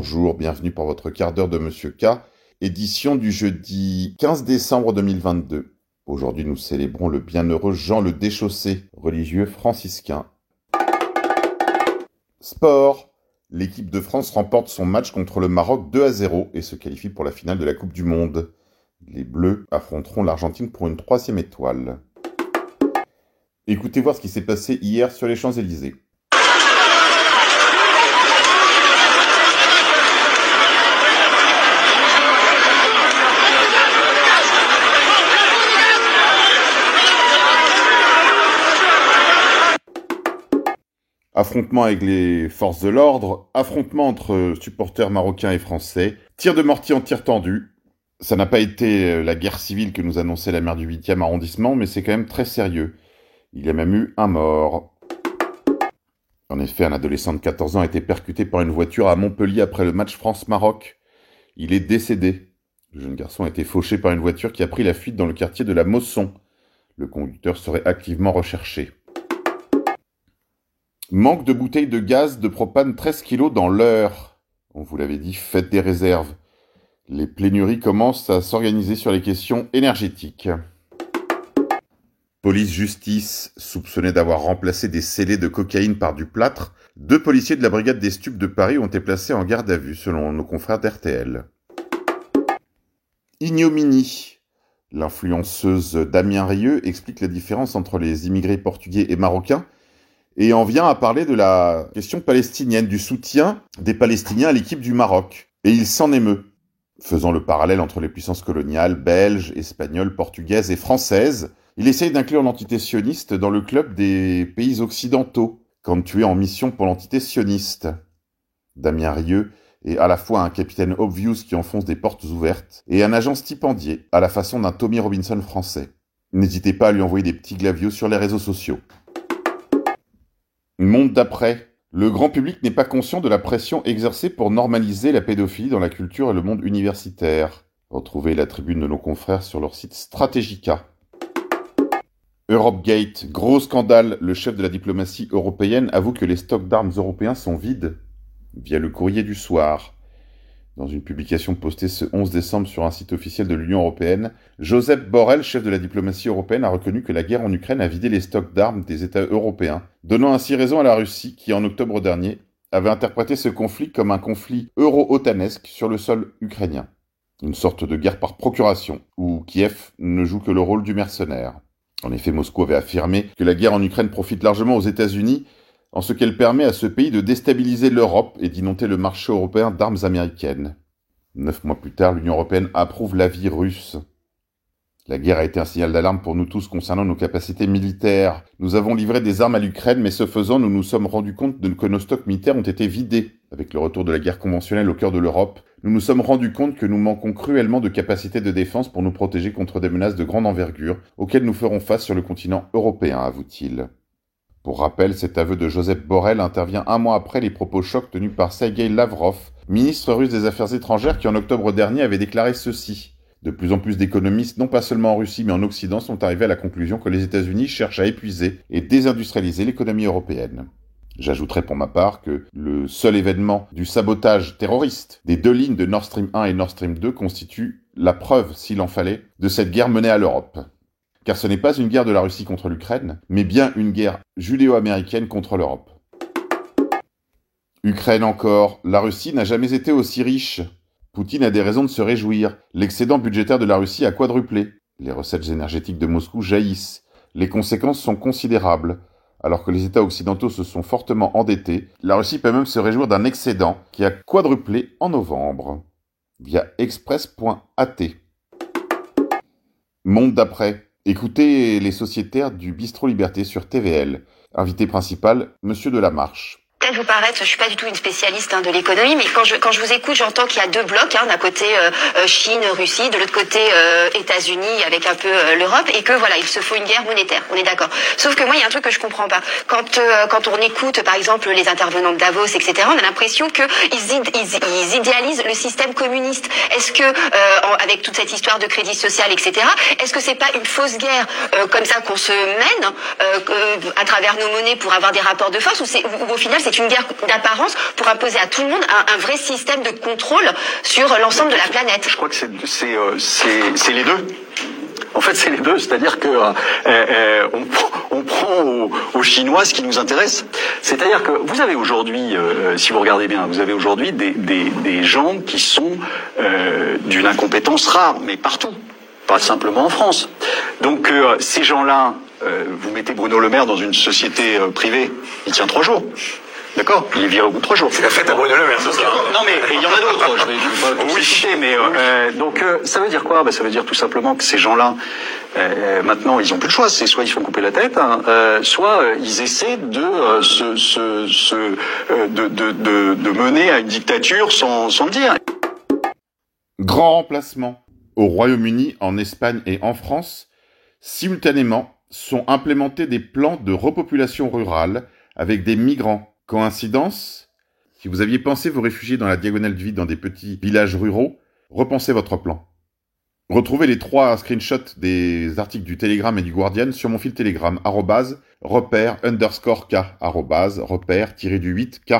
bonjour, bienvenue pour votre quart d'heure de Monsieur K, édition du jeudi 15 décembre 2022. Aujourd'hui, nous célébrons le bienheureux Jean le Déchaussé, religieux franciscain. Sport. L'équipe de France remporte son match contre le Maroc 2 à 0 et se qualifie pour la finale de la Coupe du Monde. Les Bleus affronteront l'Argentine pour une troisième étoile. Écoutez voir ce qui s'est passé hier sur les Champs-Élysées. Affrontement avec les forces de l'ordre, affrontement entre supporters marocains et français, tir de mortier en tir tendu. Ça n'a pas été euh, la guerre civile que nous annonçait la maire du 8e arrondissement, mais c'est quand même très sérieux. Il y a même eu un mort. En effet, un adolescent de 14 ans a été percuté par une voiture à Montpellier après le match France-Maroc. Il est décédé. Le jeune garçon a été fauché par une voiture qui a pris la fuite dans le quartier de la Mosson. Le conducteur serait activement recherché. Manque de bouteilles de gaz de propane 13 kg dans l'heure. On vous l'avait dit, faites des réserves. Les plénuries commencent à s'organiser sur les questions énergétiques. Police-justice, soupçonné d'avoir remplacé des scellés de cocaïne par du plâtre, deux policiers de la brigade des stupes de Paris ont été placés en garde à vue, selon nos confrères d'RTL. Ignominie. L'influenceuse Damien Rieu explique la différence entre les immigrés portugais et marocains et en vient à parler de la question palestinienne, du soutien des Palestiniens à l'équipe du Maroc. Et il s'en émeut, faisant le parallèle entre les puissances coloniales belges, espagnoles, portugaises et françaises. Il essaye d'inclure l'entité sioniste dans le club des pays occidentaux, quand tu es en mission pour l'entité sioniste. Damien Rieu est à la fois un capitaine obvious qui enfonce des portes ouvertes et un agent stipendié, à la façon d'un Tommy Robinson français. N'hésitez pas à lui envoyer des petits glavios sur les réseaux sociaux. Monde d'après. Le grand public n'est pas conscient de la pression exercée pour normaliser la pédophilie dans la culture et le monde universitaire. Retrouvez la tribune de nos confrères sur leur site Strategica. Europegate, gros scandale, le chef de la diplomatie européenne avoue que les stocks d'armes européens sont vides via le courrier du soir. Dans une publication postée ce 11 décembre sur un site officiel de l'Union européenne, Joseph Borrell, chef de la diplomatie européenne, a reconnu que la guerre en Ukraine a vidé les stocks d'armes des États européens, donnant ainsi raison à la Russie qui, en octobre dernier, avait interprété ce conflit comme un conflit euro-otanesque sur le sol ukrainien. Une sorte de guerre par procuration, où Kiev ne joue que le rôle du mercenaire. En effet, Moscou avait affirmé que la guerre en Ukraine profite largement aux États-Unis en ce qu'elle permet à ce pays de déstabiliser l'Europe et d'inonder le marché européen d'armes américaines. Neuf mois plus tard, l'Union européenne approuve l'avis russe. La guerre a été un signal d'alarme pour nous tous concernant nos capacités militaires. Nous avons livré des armes à l'Ukraine, mais ce faisant, nous nous sommes rendus compte que nos stocks militaires ont été vidés. Avec le retour de la guerre conventionnelle au cœur de l'Europe, nous nous sommes rendus compte que nous manquons cruellement de capacités de défense pour nous protéger contre des menaces de grande envergure auxquelles nous ferons face sur le continent européen, avoue-t-il. Pour rappel, cet aveu de Joseph Borrell intervient un mois après les propos chocs tenus par Sergei Lavrov, ministre russe des Affaires étrangères qui en octobre dernier avait déclaré ceci. De plus en plus d'économistes, non pas seulement en Russie mais en Occident, sont arrivés à la conclusion que les États-Unis cherchent à épuiser et désindustrialiser l'économie européenne. J'ajouterai pour ma part que le seul événement du sabotage terroriste des deux lignes de Nord Stream 1 et Nord Stream 2 constitue la preuve, s'il en fallait, de cette guerre menée à l'Europe car ce n'est pas une guerre de la Russie contre l'Ukraine, mais bien une guerre judéo-américaine contre l'Europe. Ukraine encore, la Russie n'a jamais été aussi riche. Poutine a des raisons de se réjouir. L'excédent budgétaire de la Russie a quadruplé. Les recettes énergétiques de Moscou jaillissent. Les conséquences sont considérables. Alors que les États occidentaux se sont fortement endettés, la Russie peut même se réjouir d'un excédent qui a quadruplé en novembre. Via express.at. Monde d'après. Écoutez les sociétaires du Bistrot Liberté sur TVL. Invité principal, Monsieur de la Marche peut-être vous paraître, je suis pas du tout une spécialiste hein, de l'économie, mais quand je quand je vous écoute, j'entends qu'il y a deux blocs, hein, d'un côté euh, euh, Chine, Russie, de l'autre côté euh, États-Unis avec un peu l'Europe, et que voilà, il se faut une guerre monétaire. On est d'accord. Sauf que moi, il y a un truc que je comprends pas. Quand quand on écoute, par exemple, les intervenants de Davos, etc., on a l'impression que ils, ils, idéalisent le système communiste. Est-ce que avec toute cette histoire de crédit social, etc., est-ce que c'est pas une fausse guerre comme ça qu'on se mène à travers nos monnaies pour avoir des rapports de force, ou, ou au final c'est une guerre d'apparence pour imposer à tout le monde un, vrai système de contrôle sur l'ensemble de la planète. Je crois que c'est les deux. En fait, c'est les deux, c'est-à-dire que euh, euh, on, prend aux, Chinois ce qui nous intéresse. C'est-à-dire que vous avez aujourd'hui, euh, si vous regardez bien, vous avez aujourd'hui des, gens qui sont euh, d'une incompétence rare, mais partout, pas simplement en France. Donc euh, ces gens-là, vous mettez Bruno Le Maire dans une société privée, il tient trois jours. D'accord Il est viré au bout de trois jours. C'est la fête à Bruno Le Maire, ce soir. Non, mais il y en a d'autres. Je vais, je vais pas oui. citer, mais euh, donc euh, ça veut dire quoi? Ben, Ça veut dire tout simplement que ces gens-là, euh, maintenant, ils ont plus le choix. C'est soit ils font couper la tête, hein, euh, soit euh, ils essaient de, se, se, se de, de, de, de, mener à une dictature sans, sans le dire. Grand remplacement. Au Royaume-Uni, en Espagne et en France, simultanément, sont implémentés des plans de repopulation rurale avec des migrants Coïncidence? Si vous aviez pensé vous réfugier dans la diagonale du vide dans des petits villages ruraux, repensez votre plan. Retrouvez les trois screenshots des articles du Telegram et du Guardian sur mon fil Telegram, arrobase, repère, underscore K, arrobase, repère, tiré du 8, K.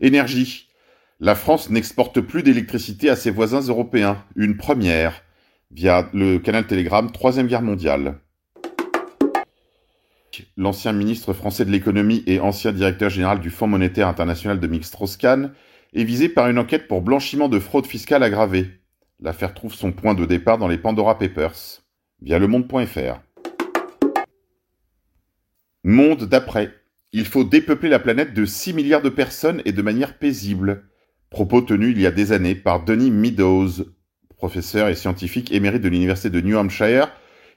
Énergie. La France n'exporte plus d'électricité à ses voisins européens. Une première. Via le canal Telegram, Troisième Guerre mondiale l'ancien ministre français de l'économie et ancien directeur général du Fonds monétaire international de Strauss-Kahn, est visé par une enquête pour blanchiment de fraude fiscale aggravée. L'affaire trouve son point de départ dans les Pandora Papers, via lemonde.fr. Monde d'après. Il faut dépeupler la planète de 6 milliards de personnes et de manière paisible. Propos tenus il y a des années par Denis Meadows, professeur et scientifique émérite de l'Université de New Hampshire,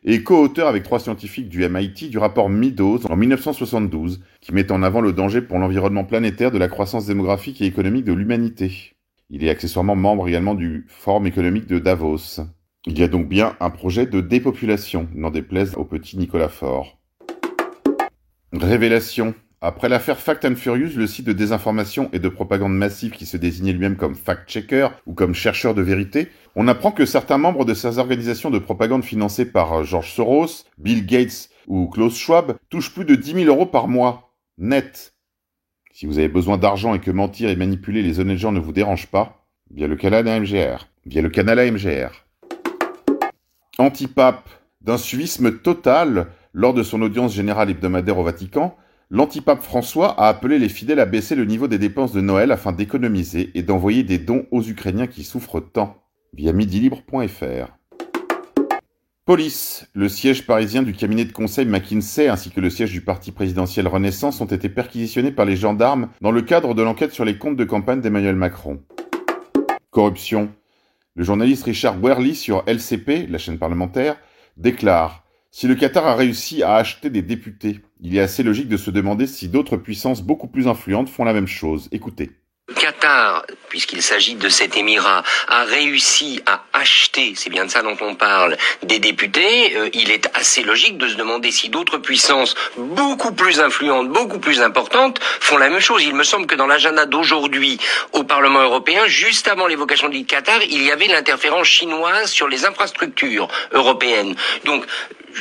et co-auteur avec trois scientifiques du MIT du rapport Meadows en 1972, qui met en avant le danger pour l'environnement planétaire de la croissance démographique et économique de l'humanité. Il est accessoirement membre également du Forum économique de Davos. Il y a donc bien un projet de dépopulation, n'en déplaise au petit Nicolas Faure. Révélation. Après l'affaire Fact and Furious, le site de désinformation et de propagande massive qui se désignait lui-même comme fact-checker ou comme chercheur de vérité, on apprend que certains membres de ces organisations de propagande financées par George Soros, Bill Gates ou Klaus Schwab touchent plus de 10 000 euros par mois, net. Si vous avez besoin d'argent et que mentir et manipuler les honnêtes gens ne vous dérange pas, via le canal AMGR, via le canal AMGR. Antipape, d'un suivisme total, lors de son audience générale hebdomadaire au Vatican, l'antipape François a appelé les fidèles à baisser le niveau des dépenses de Noël afin d'économiser et d'envoyer des dons aux Ukrainiens qui souffrent tant, via midilibre.fr. Police. Le siège parisien du cabinet de conseil McKinsey ainsi que le siège du parti présidentiel Renaissance ont été perquisitionnés par les gendarmes dans le cadre de l'enquête sur les comptes de campagne d'Emmanuel Macron. Corruption. Le journaliste Richard Werly sur LCP, la chaîne parlementaire, déclare si le Qatar a réussi à acheter des députés, il est assez logique de se demander si d'autres puissances beaucoup plus influentes font la même chose. Écoutez. Qatar, puisqu'il s'agit de cet émirat, a réussi à acheter, c'est bien de ça dont on parle, des députés, euh, il est assez logique de se demander si d'autres puissances beaucoup plus influentes, beaucoup plus importantes, font la même chose. Il me semble que dans l'agenda d'aujourd'hui au Parlement européen, juste avant l'évocation du Qatar, il y avait l'interférence chinoise sur les infrastructures européennes. Donc,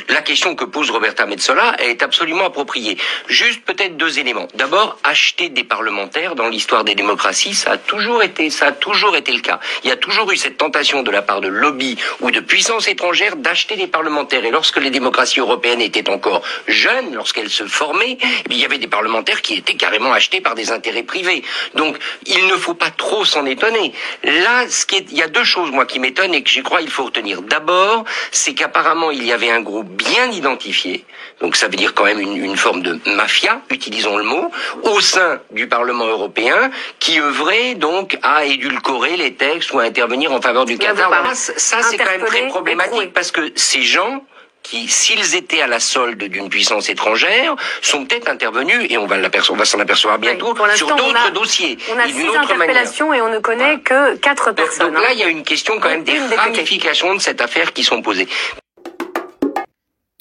la question que pose Roberta Metsola est absolument appropriée. Juste peut-être deux éléments. D'abord, acheter des parlementaires dans l'histoire des démocraties, ça a toujours été, ça a toujours été le cas. Il y a toujours eu cette tentation de la part de lobbies ou de puissances étrangères d'acheter des parlementaires. Et lorsque les démocraties européennes étaient encore jeunes, lorsqu'elles se formaient, il y avait des parlementaires qui étaient carrément achetés par des intérêts privés. Donc, il ne faut pas trop s'en étonner. Là, ce qui est, il y a deux choses, moi, qui m'étonnent et que j'y crois il faut retenir. D'abord, c'est qu'apparemment, il y avait un groupe bien identifié, donc ça veut dire quand même une, une, forme de mafia, utilisons le mot, au sein du Parlement européen, qui œuvrait donc à édulcorer les textes ou à intervenir en faveur du Qatar. Ça, c'est quand même très problématique parce que ces gens qui, s'ils étaient à la solde d'une puissance étrangère, sont peut-être intervenus, et on va, s'en apercevoir bientôt, oui, sur d'autres dossiers. On a six interpellations et on ne connaît que quatre personnes. Donc, donc là, il y a une question quand même des ramifications de cette affaire qui sont posées.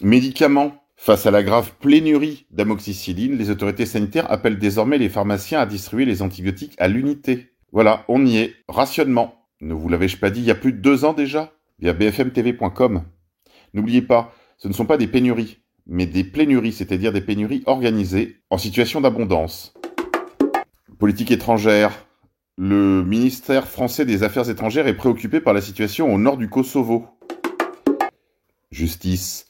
Médicaments. Face à la grave pénurie d'amoxicilline, les autorités sanitaires appellent désormais les pharmaciens à distribuer les antibiotiques à l'unité. Voilà, on y est. Rationnement. Ne vous l'avais-je pas dit il y a plus de deux ans déjà? Via bfmtv.com. N'oubliez pas, ce ne sont pas des pénuries, mais des plénuries, c'est-à-dire des pénuries organisées en situation d'abondance. Politique étrangère. Le ministère français des Affaires étrangères est préoccupé par la situation au nord du Kosovo. Justice.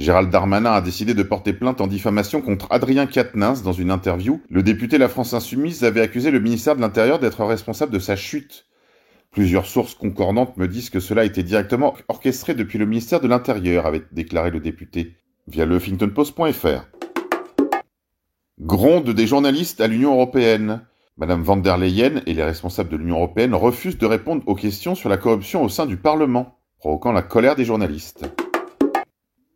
Gérald Darmanin a décidé de porter plainte en diffamation contre Adrien Quatennens dans une interview. Le député La France Insoumise avait accusé le ministère de l'Intérieur d'être responsable de sa chute. Plusieurs sources concordantes me disent que cela a été directement orchestré depuis le ministère de l'Intérieur, avait déclaré le député, via le HuffingtonPost.fr. Gronde des journalistes à l'Union européenne. Madame van der Leyen et les responsables de l'Union européenne refusent de répondre aux questions sur la corruption au sein du Parlement, provoquant la colère des journalistes.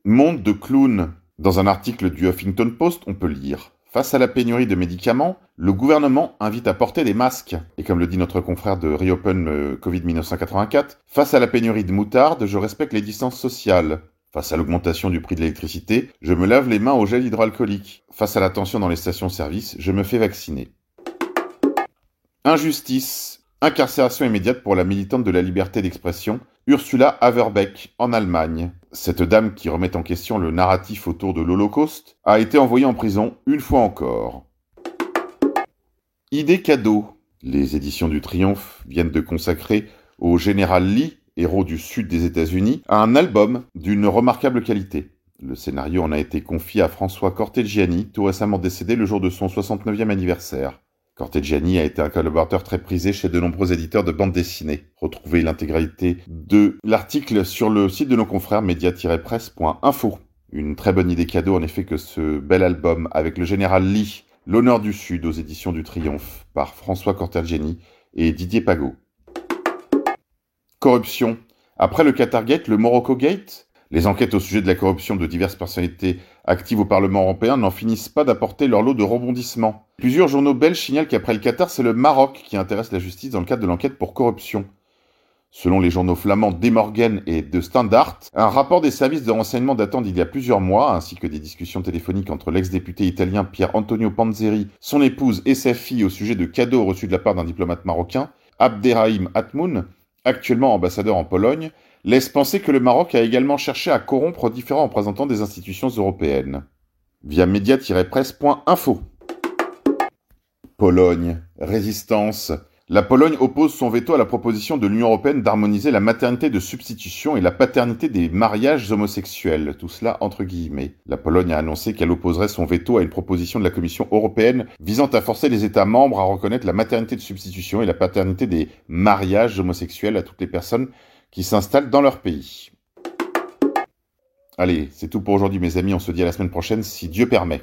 Monde de clown. Dans un article du Huffington Post, on peut lire Face à la pénurie de médicaments, le gouvernement invite à porter des masques. Et comme le dit notre confrère de Reopen euh, Covid 1984, face à la pénurie de moutarde, je respecte les distances sociales. Face à l'augmentation du prix de l'électricité, je me lave les mains au gel hydroalcoolique. Face à la tension dans les stations-service, je me fais vacciner. Injustice. Incarcération immédiate pour la militante de la liberté d'expression, Ursula Haverbeck, en Allemagne. Cette dame qui remet en question le narratif autour de l'Holocauste a été envoyée en prison une fois encore. Idée cadeau. Les éditions du Triomphe viennent de consacrer au général Lee, héros du sud des États-Unis, un album d'une remarquable qualité. Le scénario en a été confié à François Cortegiani, tout récemment décédé le jour de son 69e anniversaire. Cortegiani a été un collaborateur très prisé chez de nombreux éditeurs de bandes dessinées. Retrouvez l'intégralité de l'article sur le site de nos confrères média-presse.info. Une très bonne idée cadeau en effet que ce bel album avec le général Lee, L'honneur du Sud aux éditions du Triomphe par François Cortegiani et Didier Pagot. Corruption. Après le Qatargate, le Morocco Gate, les enquêtes au sujet de la corruption de diverses personnalités actives au Parlement européen n'en finissent pas d'apporter leur lot de rebondissements. Plusieurs journaux belges signalent qu'après le Qatar, c'est le Maroc qui intéresse la justice dans le cadre de l'enquête pour corruption. Selon les journaux flamands Demorgen et De Standard, un rapport des services de renseignement datant d'il y a plusieurs mois, ainsi que des discussions téléphoniques entre l'ex-député italien Pier Antonio Panzeri, son épouse et sa fille au sujet de cadeaux reçus de la part d'un diplomate marocain, Abderrahim Atmoun, actuellement ambassadeur en Pologne, laisse penser que le Maroc a également cherché à corrompre différents représentants des institutions européennes. Via média-presse.info. Pologne. Résistance. La Pologne oppose son veto à la proposition de l'Union européenne d'harmoniser la maternité de substitution et la paternité des mariages homosexuels, tout cela entre guillemets. La Pologne a annoncé qu'elle opposerait son veto à une proposition de la Commission européenne visant à forcer les États membres à reconnaître la maternité de substitution et la paternité des mariages homosexuels à toutes les personnes qui s'installent dans leur pays. Allez, c'est tout pour aujourd'hui mes amis, on se dit à la semaine prochaine si Dieu permet.